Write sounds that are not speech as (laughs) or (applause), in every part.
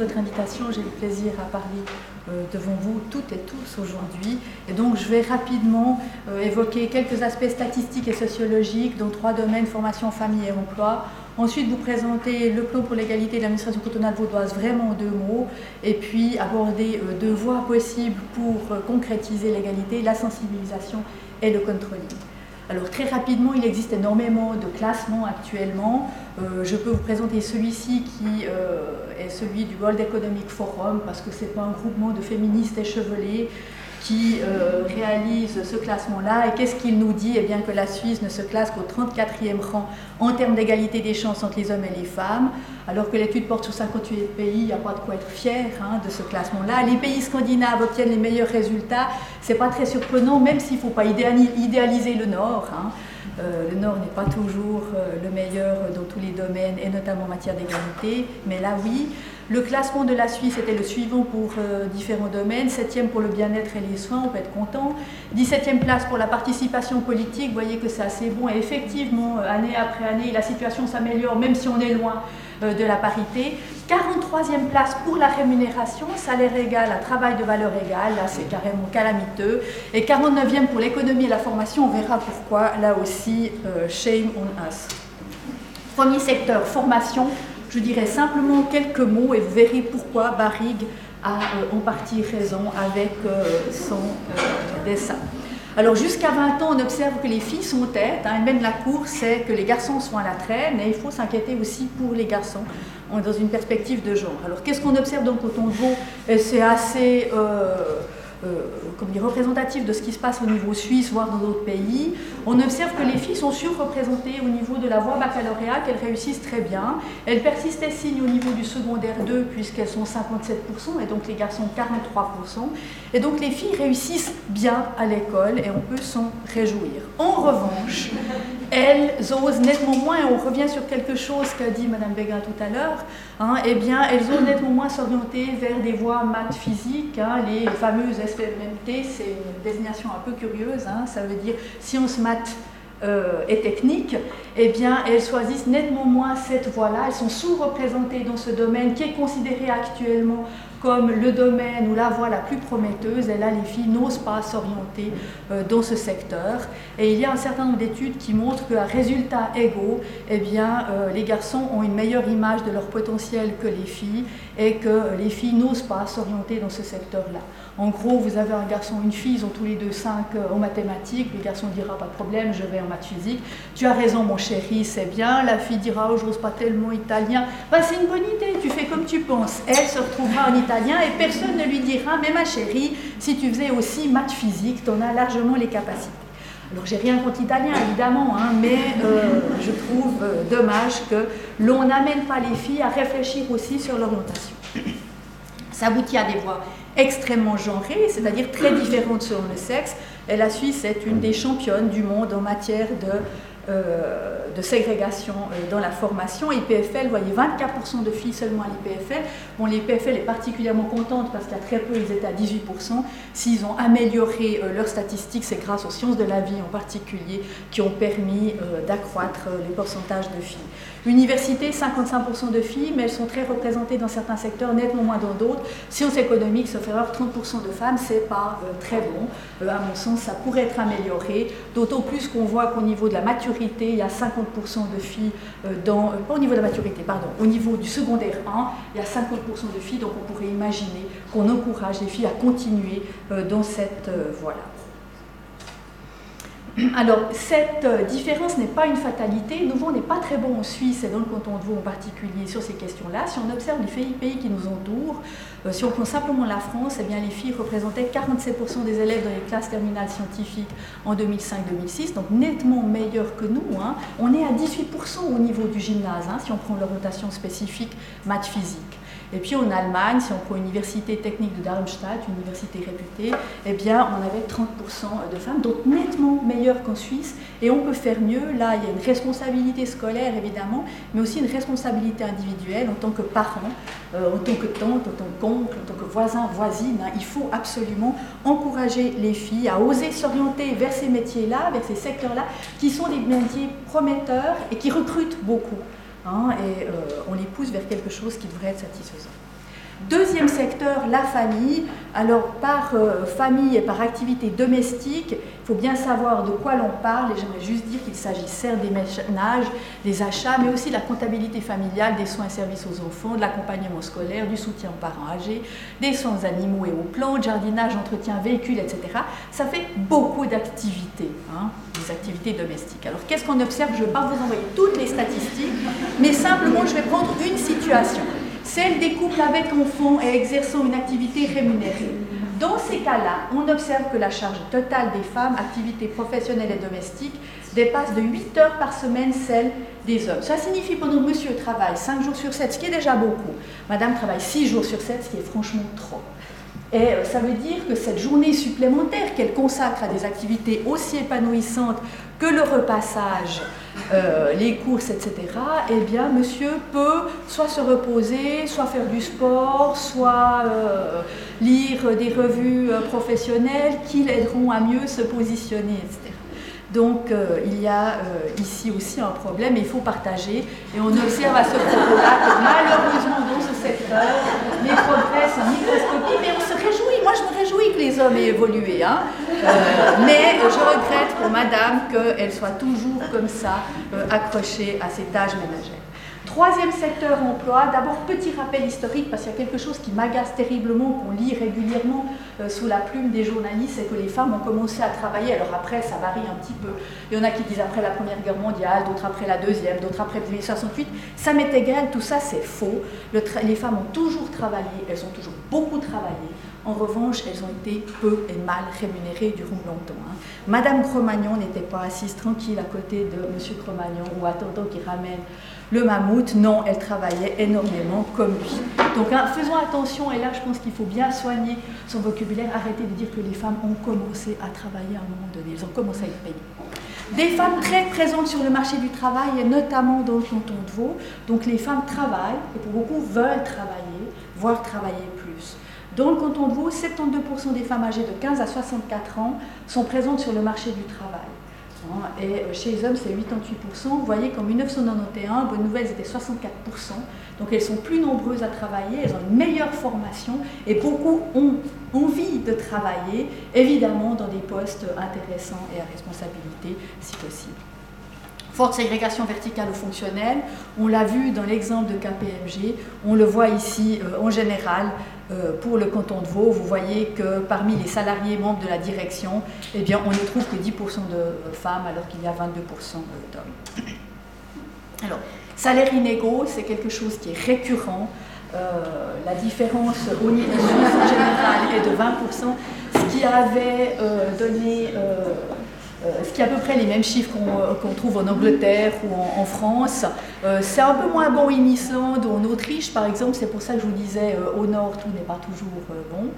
votre invitation. J'ai le plaisir à parler euh, devant vous toutes et tous aujourd'hui. Et donc, je vais rapidement euh, évoquer quelques aspects statistiques et sociologiques dans trois domaines formation, famille et emploi. Ensuite, vous présenter le plan pour l'égalité de l'administration cantonale vaudoise, vraiment en deux mots, et puis aborder euh, deux voies possibles pour concrétiser l'égalité, la sensibilisation et le contrôle. Alors très rapidement, il existe énormément de classements actuellement. Euh, je peux vous présenter celui-ci qui euh, est celui du World Economic Forum parce que ce n'est pas un groupement de féministes échevelés qui euh, réalise ce classement-là. Et qu'est-ce qu'il nous dit? Eh bien que la Suisse ne se classe qu'au 34e rang en termes d'égalité des chances entre les hommes et les femmes, alors que l'étude porte sur 58 pays, il n'y a pas de quoi être fier hein, de ce classement-là. Les pays scandinaves obtiennent les meilleurs résultats, c'est pas très surprenant, même s'il ne faut pas idéaliser le Nord. Hein. Euh, le Nord n'est pas toujours euh, le meilleur dans tous les domaines, et notamment en matière d'égalité, mais là oui. Le classement de la Suisse était le suivant pour euh, différents domaines. Septième pour le bien-être et les soins, on peut être content. 17e place pour la participation politique, vous voyez que c'est assez bon. Et effectivement, euh, année après année, la situation s'améliore, même si on est loin euh, de la parité. 43e place pour la rémunération, salaire égal à travail de valeur égale, là c'est carrément calamiteux. Et 49e pour l'économie et la formation, on verra pourquoi, là aussi, shame on us. Premier secteur, formation, je dirais simplement quelques mots et vous verrez pourquoi Barrigue a euh, en partie raison avec euh, son euh, dessin. Alors jusqu'à 20 ans, on observe que les filles sont têtes, hein, même la course, c'est que les garçons sont à la traîne, et il faut s'inquiéter aussi pour les garçons dans une perspective de genre. Alors qu'est-ce qu'on observe coton de veau C'est assez... Euh, comme dire, représentatif de ce qui se passe au niveau suisse, voire dans d'autres pays, on observe que les filles sont surreprésentées au niveau de la voie baccalauréat, qu'elles réussissent très bien. Elles persistent et signent au niveau du secondaire 2, puisqu'elles sont 57%, et donc les garçons 43%. Et donc les filles réussissent bien à l'école, et on peut s'en réjouir. En revanche, elles osent nettement moins, et on revient sur quelque chose qu'a dit Mme Béguin tout à l'heure, hein, eh bien, elles osent nettement moins s'orienter vers des voies maths physiques, hein, les fameuses SPMT, c'est une désignation un peu curieuse, hein, ça veut dire sciences maths euh, et techniques, eh bien, elles choisissent nettement moins cette voie-là. Elles sont sous-représentées dans ce domaine qui est considéré actuellement comme le domaine ou la voie la plus prometteuse, et là les filles n'osent pas s'orienter euh, dans ce secteur. Et il y a un certain nombre d'études qui montrent qu'à résultats égaux, eh bien, euh, les garçons ont une meilleure image de leur potentiel que les filles et que les filles n'osent pas s'orienter dans ce secteur-là. En gros, vous avez un garçon, une fille, ils ont tous les deux 5 euh, en mathématiques, le garçon dira pas de problème, je vais en maths physique. Tu as raison mon chéri, c'est bien. La fille dira, oh, j'ose pas tellement italien. Bah, c'est une bonne idée, tu fais comme tu penses. Elle se retrouvera en italien et personne ne lui dira, mais ma chérie, si tu faisais aussi maths physique, tu en as largement les capacités. Alors j'ai rien contre l'italien évidemment, hein, mais euh, je trouve euh, dommage que l'on n'amène pas les filles à réfléchir aussi sur l'orientation. Ça aboutit à des voies extrêmement genrées, c'est-à-dire très différentes selon le sexe. Et la Suisse est une des championnes du monde en matière de euh, ségrégation euh, dans la formation. IPFL, vous voyez, 24% de filles seulement à l'IPFL. Bon, l'IPFL est particulièrement contente parce qu'il y a très peu, ils étaient à 18%. S'ils ont amélioré euh, leurs statistiques, c'est grâce aux sciences de la vie en particulier qui ont permis d'accroître les pourcentages de filles. Université, 55% de filles, mais elles sont très représentées dans certains secteurs, nettement moins dans d'autres. Sciences économiques, sauf erreur, 30% de femmes, c'est pas très bon. à mon sens, ça pourrait être amélioré, d'autant plus qu'on voit qu'au niveau de la maturité, il y a 50% de filles euh, dans, euh, pas au niveau de la maturité, pardon, au niveau du secondaire 1, il y a 50% de filles, donc on pourrait imaginer qu'on encourage les filles à continuer euh, dans cette voie-là. Alors, cette euh, différence n'est pas une fatalité. Nouveau, on n'est pas très bon en Suisse et dans le canton de Vaud en particulier sur ces questions-là. Si on observe les pays qui nous entourent, euh, si on prend simplement la France, eh les filles représentaient 47% des élèves dans les classes terminales scientifiques en 2005-2006, donc nettement meilleurs que nous. Hein. On est à 18% au niveau du gymnase, hein, si on prend l'orientation spécifique maths physique. Et puis en Allemagne, si on prend l'université technique de Darmstadt, une université réputée, eh on avait 30% de femmes, donc nettement meilleures qu'en Suisse. Et on peut faire mieux. Là, il y a une responsabilité scolaire évidemment, mais aussi une responsabilité individuelle en tant que parent, euh, en tant que tante, en tant qu'oncle, en tant que voisin, voisine. Hein. Il faut absolument encourager les filles à oser s'orienter vers ces métiers-là, vers ces secteurs-là, qui sont des métiers prometteurs et qui recrutent beaucoup. Hein, et euh, on les pousse vers quelque chose qui devrait être satisfaisant. Deuxième secteur, la famille. Alors par euh, famille et par activité domestique, il faut bien savoir de quoi l'on parle et j'aimerais juste dire qu'il s'agit certes des ménages, des achats, mais aussi de la comptabilité familiale, des soins et services aux enfants, de l'accompagnement scolaire, du soutien aux parents âgés, des soins aux animaux et aux plantes, jardinage, entretien, véhicules, etc. Ça fait beaucoup d'activités, hein, des activités domestiques. Alors qu'est-ce qu'on observe? Je ne vais pas vous envoyer toutes les statistiques, mais simplement je vais prendre une situation celle des couples avec enfants et exerçant une activité rémunérée. Dans ces cas-là, on observe que la charge totale des femmes, activités professionnelles et domestiques, dépasse de 8 heures par semaine celle des hommes. Ça signifie pendant que monsieur travaille 5 jours sur 7, ce qui est déjà beaucoup. Madame travaille 6 jours sur 7, ce qui est franchement trop. Et euh, ça veut dire que cette journée supplémentaire qu'elle consacre à des activités aussi épanouissantes que le repassage, euh, les courses, etc., eh bien, monsieur peut soit se reposer, soit faire du sport, soit euh, lire des revues professionnelles qui l'aideront à mieux se positionner, etc. Donc il y a ici aussi un problème et il faut partager. Et on observe à ce propos-là que malheureusement dans ce secteur, les progrès sont microscopiques, réjouit. Moi je me réjouis que les hommes aient évolué. Hein. Euh, mais je regrette pour madame qu'elle soit toujours comme ça, accrochée à ses tâches ménagères. Troisième secteur emploi, d'abord petit rappel historique parce qu'il y a quelque chose qui m'agace terriblement, qu'on lit régulièrement euh, sous la plume des journalistes, c'est que les femmes ont commencé à travailler, alors après ça varie un petit peu, il y en a qui disent après la Première Guerre mondiale, d'autres après la Deuxième, d'autres après 1968, ça m'est égal, tout ça c'est faux, les femmes ont toujours travaillé, elles ont toujours beaucoup travaillé, en revanche, elles ont été peu et mal rémunérées durant longtemps. Hein. Madame Cro-Magnon n'était pas assise tranquille à côté de Monsieur Cro-Magnon ou attendant qu'il ramène le mammouth, non, elle travaillait énormément comme lui. Donc hein, faisons attention, et là je pense qu'il faut bien soigner son vocabulaire, arrêter de dire que les femmes ont commencé à travailler à un moment donné, elles ont commencé à être payées. Des femmes très présentes sur le marché du travail, et notamment dans le canton de Vaud. Donc les femmes travaillent, et pour beaucoup veulent travailler, voire travailler plus. Dans le canton de Vaud, 72% des femmes âgées de 15 à 64 ans sont présentes sur le marché du travail. Et euh, chez les hommes, c'est 88%. Vous voyez qu'en 1991, bonne nouvelle, c'était 64%. Donc elles sont plus nombreuses à travailler, elles ont une meilleure formation et beaucoup ont envie de travailler, évidemment, dans des postes intéressants et à responsabilité, si possible. Forte ségrégation verticale ou fonctionnelle, on l'a vu dans l'exemple de KPMG, on le voit ici euh, en général euh, pour le canton de Vaud, vous voyez que parmi les salariés membres de la direction, eh bien, on ne trouve que 10% de femmes alors qu'il y a 22% d'hommes. (coughs) Alors, salaire inégaux, c'est quelque chose qui est récurrent. Euh, la différence au niveau en général est de 20%, ce qui avait euh, donné euh, ce qui est à peu près les mêmes chiffres qu'on euh, trouve en Angleterre ou en, France. Euh, c'est un peu moins bon en Islande ou en Autriche, par exemple. C'est pour ça que je vous disais, au nord, tout n'est pas toujours bon.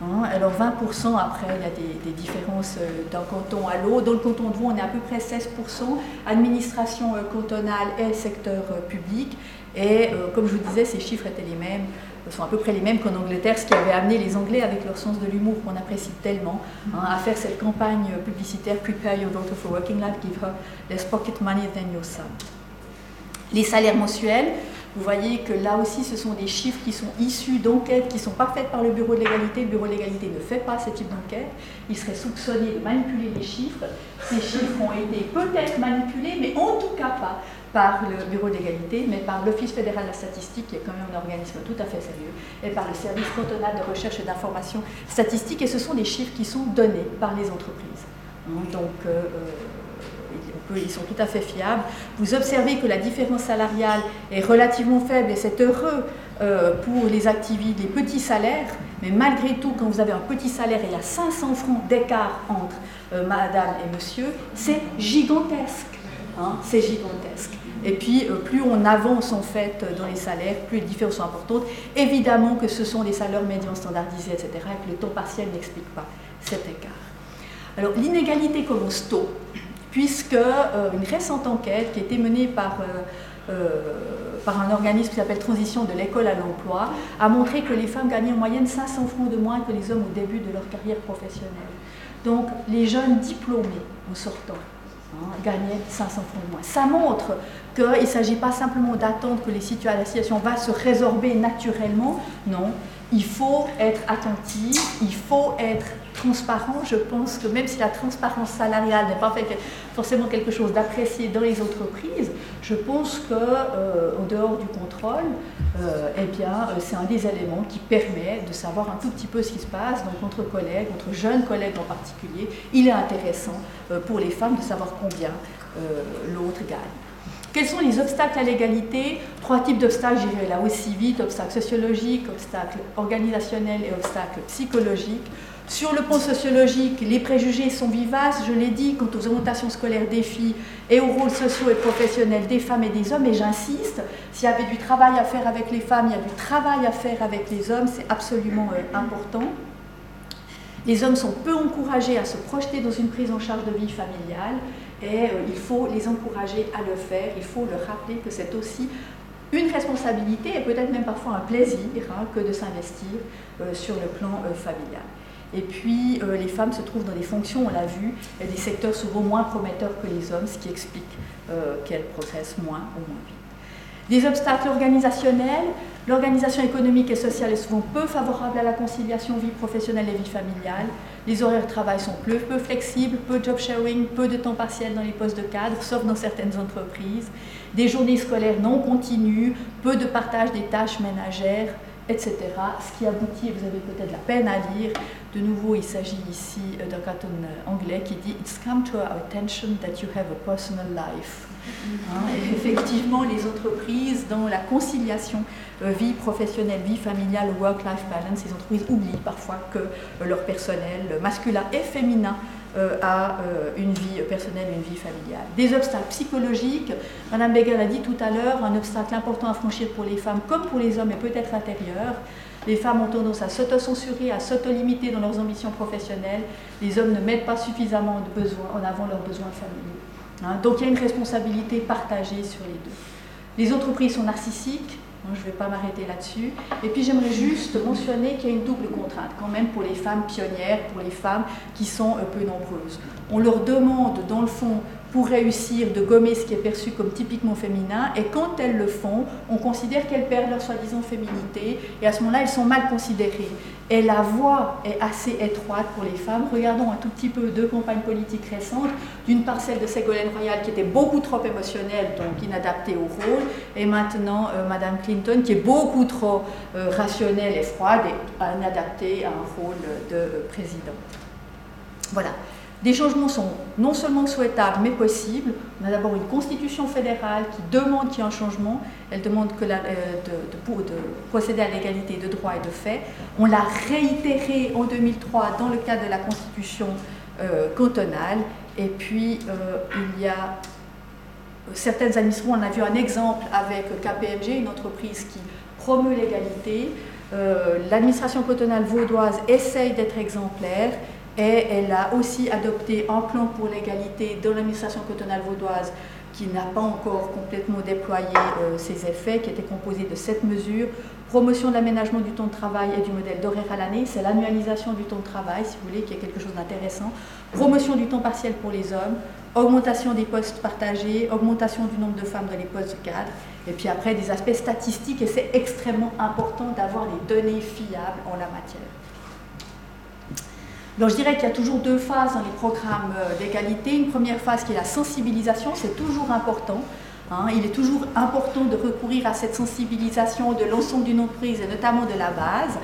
Hein. Alors 20% après, il y a des, différences d'un canton à l'autre. Dans le canton de Vaud, on est à peu près 16%, administration cantonale et secteur public. Et comme je vous disais, ces chiffres étaient les mêmes sont à peu près les mêmes qu'en Angleterre, ce qui avait amené les Anglais avec leur sens de l'humour qu'on apprécie tellement hein, à faire cette campagne publicitaire Prepare your daughter for working life, give her less pocket money than your son. Les salaires mensuels, vous voyez que là aussi, ce sont des chiffres qui sont issus d'enquêtes qui ne sont pas faites par le Bureau de l'égalité. Le Bureau de l'égalité ne fait pas ce type d'enquête. Il serait soupçonné de manipuler les chiffres. Ces chiffres ont été peut-être manipulés, mais en tout cas pas par le Bureau d'égalité, mais par l'Office fédéral de la statistique, qui est quand même un organisme tout à fait sérieux, et par le Service cantonal de recherche et d'information statistique, et ce sont des chiffres qui sont donnés par les entreprises. Donc, euh, euh, ils sont tout à fait fiables. Vous observez que la différence salariale est relativement faible, et c'est heureux euh, pour les activités, les petits salaires, mais malgré tout, quand vous avez un petit salaire et il y a 500 francs d'écart entre madame et monsieur, c'est gigantesque. Hein, c'est gigantesque. Et puis, euh, plus on avance en fait dans les salaires, plus les différences sont importantes. Évidemment que ce sont des salaires médians standardisés, etc., et que le temps partiel n'explique pas cet écart. Alors, l'inégalité commence tôt, puisque euh, une récente enquête qui a été menée par, euh, par un organisme qui s'appelle Transition de l'école à l'emploi a montré que les femmes gagnaient en moyenne 500 francs de moins que les hommes au début de leur carrière professionnelle. Donc, les jeunes diplômés en sortant hein, gagnait 500 francs de moins. Ça montre qu'il ne s'agit pas simplement d'attendre que les situations va se résorber naturellement, non, il faut être attentif, il faut être transparent. Je pense que même si la transparence salariale n'est pas forcément quelque chose d'apprécié dans les entreprises, je pense que euh, dehors du euh, eh bien, euh, c'est un des éléments qui permet de savoir un tout petit peu ce qui se passe. Donc, entre collègues, entre jeunes collègues en particulier, il est intéressant pour les femmes de savoir combien l'autre gagne. Quels sont les obstacles à l'égalité? Trois types d'obstacles, j'irai là aussi vite, obstacles sociologiques, obstacles organisationnels et obstacles psychologiques. Sur le plan sociologique, les préjugés sont vivaces, je l'ai dit, quant aux orientations scolaires des filles et aux rôles sociaux et professionnels des femmes et des hommes, et j'insiste, s'il y avait du travail à faire avec les femmes, il y a du travail à faire avec les hommes, c'est absolument euh, important. Les hommes sont peu encouragés à se projeter dans une prise en charge de vie familiale et euh, il faut les encourager à le faire, il faut leur rappeler que c'est aussi une responsabilité et peut-être même parfois un plaisir hein, que de s'investir euh, sur le plan familial. Et puis, euh, les femmes se trouvent dans des fonctions, on l'a vu, des secteurs souvent moins prometteurs que les hommes, ce qui explique euh, qu'elles progressent moins ou moins vite. Des obstacles organisationnels. L'organisation économique et sociale est souvent peu favorable à la conciliation vie professionnelle et vie familiale. Les horaires de travail sont peu, peu flexibles, peu de job sharing, peu de temps partiel dans les postes de cadre, sauf dans certaines entreprises. Des journées scolaires non continues, peu de partage des tâches ménagères, etc. Ce qui aboutit, et vous avez peut-être la peine à lire, de nouveau, il s'agit ici euh, d'un carton euh, anglais qui dit It's come to our attention that you have a personal life. Hein, effectivement, les entreprises, dans la conciliation euh, vie professionnelle, vie familiale, work-life balance, les entreprises oublient parfois que leur personnel masculin et féminin a une vie personnelle, une vie familiale. Des obstacles psychologiques, Madame Beger l'a dit tout à l'heure, un obstacle important à franchir pour les femmes comme pour les hommes est peut-être intérieur. Les femmes ont tendance à s'auto-censurer, à s'auto-limiter dans leurs ambitions professionnelles. Les hommes ne mettent pas suffisamment en avant leurs besoins familiaux. Hein. donc il y a une responsabilité partagée sur les deux. Les entreprises sont narcissiques, je ne vais pas m'arrêter là-dessus. Et puis j'aimerais juste mentionner qu'il y a une double contrainte quand même pour les femmes pionnières, pour les femmes qui sont euh, peu nombreuses. On leur demande dans le fond pour réussir de gommer ce qui est perçu comme typiquement féminin. Et quand elles le font, on considère qu'elles perdent leur soi-disant féminité. Et à ce moment-là, elles sont mal considérées. Et la voie est assez étroite pour les femmes. Regardons un tout petit peu deux campagnes politiques récentes. D'une part, celle de Ségolène Royal, qui était beaucoup trop émotionnelle, donc inadaptée au rôle. Et maintenant, euh, Madame Clinton, qui est beaucoup trop euh, rationnelle et froide et inadaptée à un rôle de euh, présidente. Voilà. Des changements sont non seulement souhaitables, mais possibles. On a d'abord une constitution fédérale qui demande qu'il y ait un changement. Elle demande que euh, de, procéder à l'égalité de droit et de fait. On l'a réitéré en 2003 dans le cadre de la constitution euh, cantonale. Et puis, euh, il y a certaines administrations, on a vu un exemple avec KPMG, une entreprise qui promeut l'égalité. L'administration cantonale vaudoise essaye d'être exemplaire et elle a aussi adopté un plan pour l'égalité dans l'administration cantonale vaudoise qui n'a pas encore complètement déployé euh, ses effets, qui était composé de sept mesures. Promotion de l'aménagement du temps de travail et du modèle d'horaire à l'année, c'est l'annualisation du temps de travail, si vous voulez, qui est quelque chose d'intéressant. Promotion du temps partiel pour les hommes, augmentation des postes partagés, augmentation du nombre de femmes dans les postes de cadre, et puis après des aspects statistiques, et c'est extrêmement important d'avoir les données fiables en la matière. Donc je dirais qu'il y a toujours deux phases dans les programmes euh, d'égalité. Une première phase qui est la sensibilisation, c'est toujours important. Hein. Il est toujours important de recourir à cette sensibilisation de l'ensemble d'une entreprise et notamment de la base.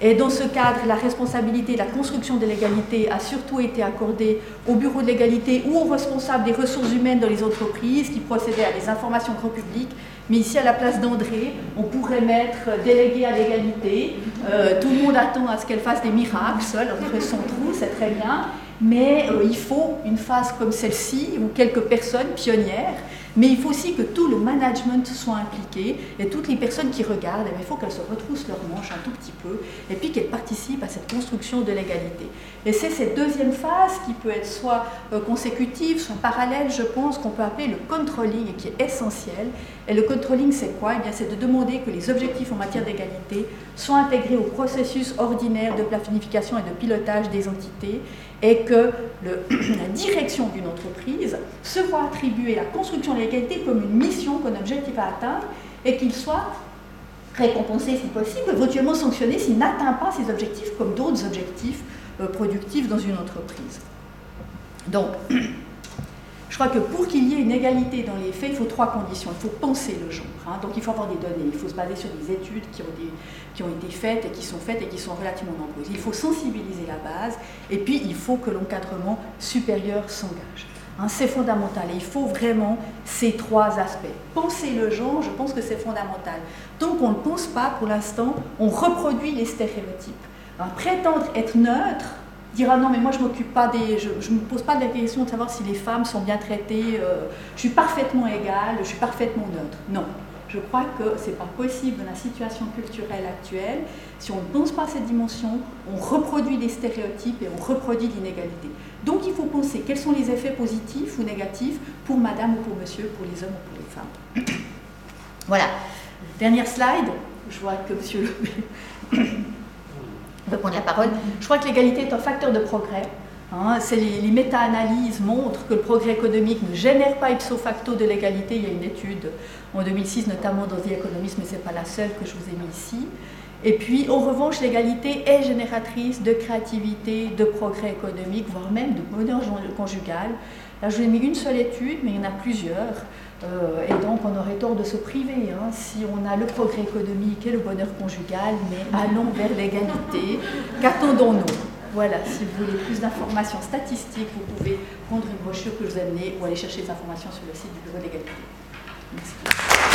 Et dans ce cadre, la responsabilité de la construction de l'égalité a surtout été accordée au bureau de l'égalité ou aux responsables des ressources humaines dans les entreprises qui procédaient à des informations grand public mais ici, à la place d'André, on pourrait mettre délégué à l'égalité. Euh, tout le monde attend à ce qu'elle fasse des miracles seule entre (laughs) son trou, c'est très bien. Mais euh, il faut une phase comme celle-ci, ou quelques personnes pionnières, mais il faut aussi que tout le management soit impliqué et toutes les personnes qui regardent, eh il faut qu'elles se retroussent leurs manches un tout petit peu et puis qu'elles participent à cette construction de l'égalité. Et c'est cette deuxième phase qui peut être soit euh, consécutive, soit parallèle, je pense, qu'on peut appeler le controlling et qui est essentiel. Et le controlling, c'est quoi? Eh bien, C'est de demander que les objectifs en matière d'égalité soit intégré au processus ordinaire de planification et de pilotage des entités et que (clears throat) la direction d'une entreprise se voit attribuer la construction de l'égalité comme une mission, comme un objectif à atteindre et qu'il soit récompensé si possible, éventuellement sanctionné s'il n'atteint pas ces objectifs comme d'autres objectifs euh, productifs dans une entreprise. Donc, (clears throat) je crois que pour qu'il y ait une égalité dans les faits, il faut trois conditions. Il faut penser le genre. Hein. donc il faut avoir des données, il faut se baser sur des études qui ont, été faites et qui sont faites et qui sont relativement nombreuses. Il faut sensibiliser la base et puis il faut que l'encadrement supérieur s'engage. Hein, c'est fondamental et il faut vraiment ces trois aspects. Penser le genre, je pense que c'est fondamental. Donc on ne pense pas pour l'instant, on reproduit les stéréotypes. prétendre être neutre, dire ah non mais moi je m'occupe pas des je, ne me pose pas la question de savoir si les femmes sont bien traitées euh, je suis parfaitement égale je suis parfaitement neutre. Non. Je crois que c'est pas possible dans la situation culturelle actuelle si on ne pense pas à cette dimension on reproduit des stéréotypes et on reproduit l'inégalité. Donc il faut penser quels sont les effets positifs ou négatifs pour madame ou pour monsieur pour les hommes ou pour les femmes. Voilà. Dernière slide. Je vois que monsieur Le Je crois que l'égalité est un facteur de progrès. Hein. les, les méta-analyses montrent que le progrès économique ne génère pas ipso facto de l'égalité. Il y a une étude en 2006, notamment dans The Economist, mais ce n'est pas la seule que je vous ai mis ici. Et puis, en revanche, l'égalité est génératrice de créativité, de progrès économique, voire même de bonheur conjugal. Là, je vous ai mis une seule étude, mais il y en a plusieurs. Euh, et donc, on aurait tort de se priver hein, si on a le progrès économique et le bonheur conjugal, mais allons vers l'égalité. (laughs) Qu'attendons-nous? Voilà, si vous voulez plus d'informations statistiques, vous pouvez prendre une brochure que je vous ai amenée ou aller chercher des informations sur le site du Bureau d'égalité. Merci.